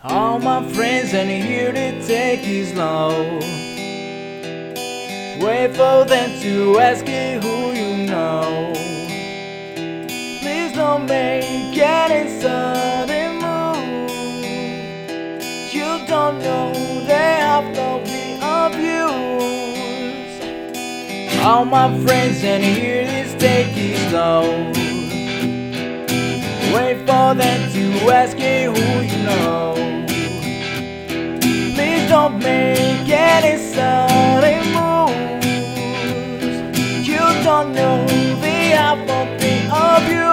All my friends and here to take it slow. Wait for them to ask you who you know. Please don't make any sudden move. You don't know they have no be abused. All my friends and here to take it slow. Wait for them to ask you who you know. Don't make any sudden moves. You don't know the apple of abuse.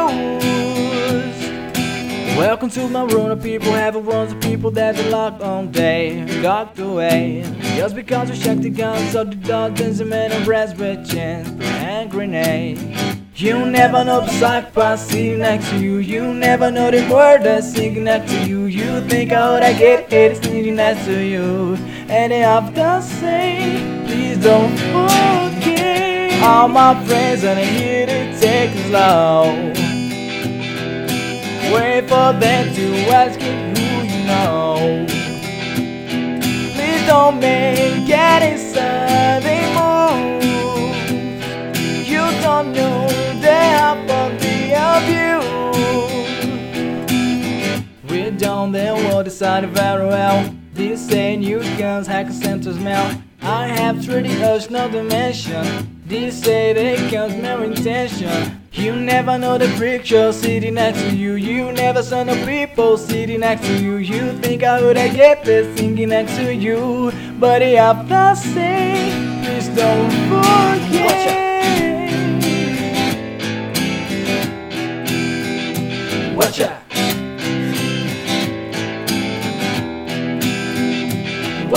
Welcome to my room. of people have runs of people that are locked on day, locked away. Just because we check the guns of the dolphins and men of brass with chins and grenades. You never know the psychopath sitting next to you. You never know the word that's singing next to you. You think would I get hate sitting next to you. And they often say, please don't forget. All my friends are here to take it slow. Wait for them to ask you there, we'll decide very well. This ain't new guns, hacker centers mouth. I have 30 urge, no dimension. This say they mere intention. You never know the picture sitting next to you. You never saw no people sitting next to you. You think I would I get this singing next to you. But I have to say, please don't forget.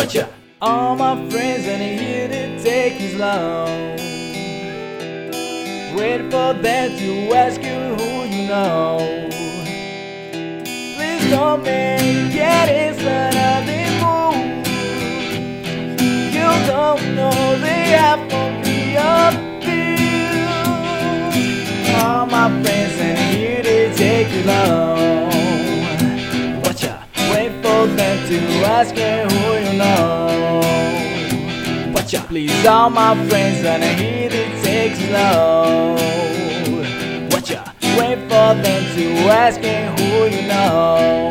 Watcha. All my friends are here to take it slow. Wait for them to ask you who you know. Please don't make it suddenly move. You don't know the apple be up All my friends are here to take it slow. Watcha. Wait for them to ask you who you know. Gotcha. Please, all my friends, and I hear it takes slow. ya Wait for them to ask me who you know.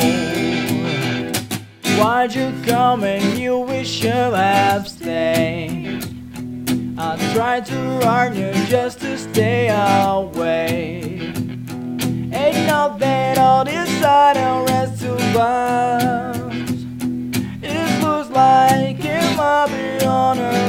Why'd you come and you wish you have stayed? I tried to warn you just to stay away. Ain't not that all this sudden rest to burn. It looks like it might be on earth.